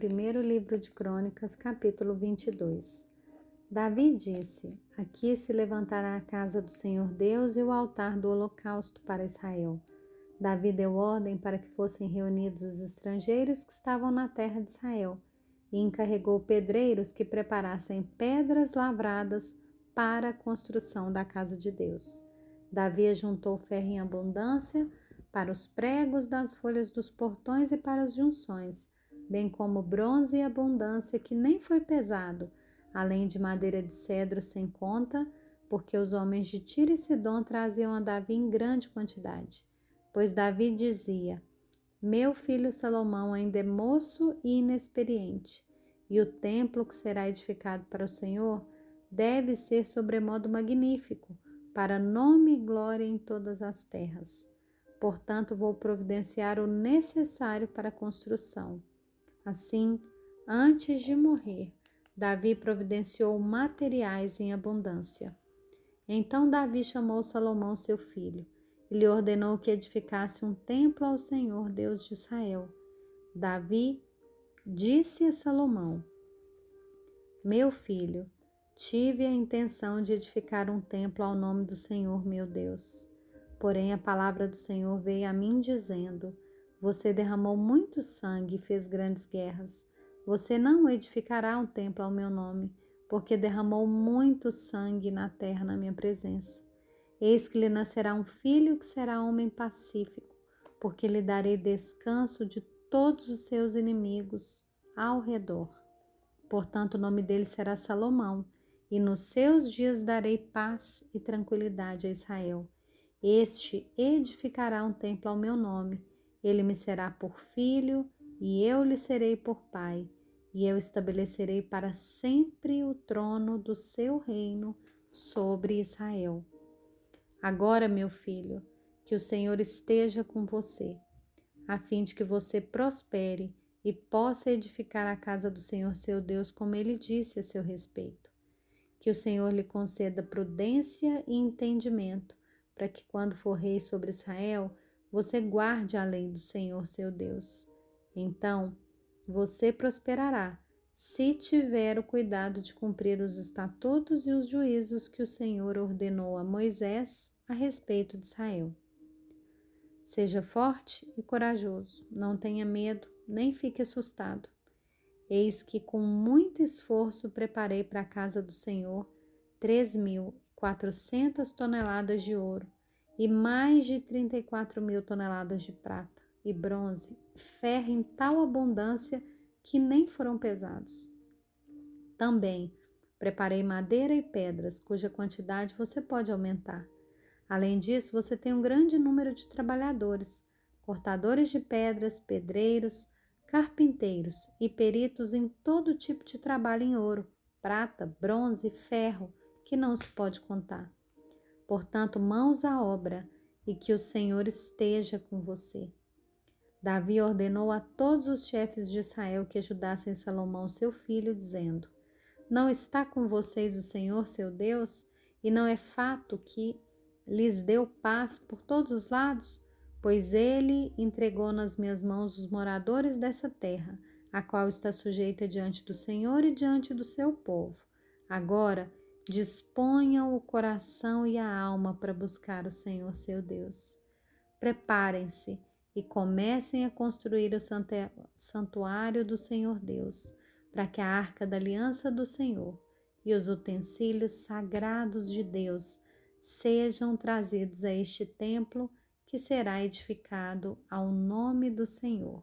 primeiro livro de Crônicas, capítulo 22. Davi disse: Aqui se levantará a casa do Senhor Deus e o altar do holocausto para Israel. Davi deu ordem para que fossem reunidos os estrangeiros que estavam na terra de Israel e encarregou pedreiros que preparassem pedras lavradas para a construção da casa de Deus. Davi juntou ferro em abundância para os pregos das folhas dos portões e para as junções, bem como bronze e abundância que nem foi pesado, além de madeira de cedro sem conta, porque os homens de Tiro e Sidom traziam a Davi em grande quantidade. Pois Davi dizia: Meu filho Salomão ainda é moço e inexperiente, e o templo que será edificado para o Senhor deve ser sobremodo magnífico, para nome e glória em todas as terras. Portanto, vou providenciar o necessário para a construção. Assim, antes de morrer, Davi providenciou materiais em abundância. Então Davi chamou Salomão, seu filho, e lhe ordenou que edificasse um templo ao Senhor, Deus de Israel. Davi disse a Salomão: Meu filho, tive a intenção de edificar um templo ao nome do Senhor, meu Deus. Porém, a palavra do Senhor veio a mim dizendo: Você derramou muito sangue e fez grandes guerras. Você não edificará um templo ao meu nome, porque derramou muito sangue na terra na minha presença. Eis que lhe nascerá um filho que será homem pacífico, porque lhe darei descanso de todos os seus inimigos ao redor. Portanto, o nome dele será Salomão, e nos seus dias darei paz e tranquilidade a Israel este edificará um templo ao meu nome. Ele me será por filho, e eu lhe serei por pai. E eu estabelecerei para sempre o trono do seu reino sobre Israel. Agora, meu filho, que o Senhor esteja com você, a fim de que você prospere e possa edificar a casa do Senhor seu Deus, como ele disse a seu respeito. Que o Senhor lhe conceda prudência e entendimento para que quando for rei sobre Israel, você guarde a lei do Senhor seu Deus. Então você prosperará, se tiver o cuidado de cumprir os estatutos e os juízos que o Senhor ordenou a Moisés a respeito de Israel. Seja forte e corajoso, não tenha medo, nem fique assustado. Eis que com muito esforço preparei para a casa do Senhor três mil 400 toneladas de ouro e mais de 34 mil toneladas de prata e bronze, ferro em tal abundância que nem foram pesados. Também preparei madeira e pedras, cuja quantidade você pode aumentar. Além disso, você tem um grande número de trabalhadores, cortadores de pedras, pedreiros, carpinteiros e peritos em todo tipo de trabalho em ouro, prata, bronze e ferro que não se pode contar. Portanto, mãos à obra e que o Senhor esteja com você. Davi ordenou a todos os chefes de Israel que ajudassem Salomão, seu filho, dizendo: Não está com vocês o Senhor, seu Deus, e não é fato que lhes deu paz por todos os lados? Pois ele entregou nas minhas mãos os moradores dessa terra, a qual está sujeita diante do Senhor e diante do seu povo. Agora, Disponham o coração e a alma para buscar o Senhor seu Deus. Preparem-se e comecem a construir o santuário do Senhor Deus, para que a arca da aliança do Senhor e os utensílios sagrados de Deus sejam trazidos a este templo que será edificado ao nome do Senhor.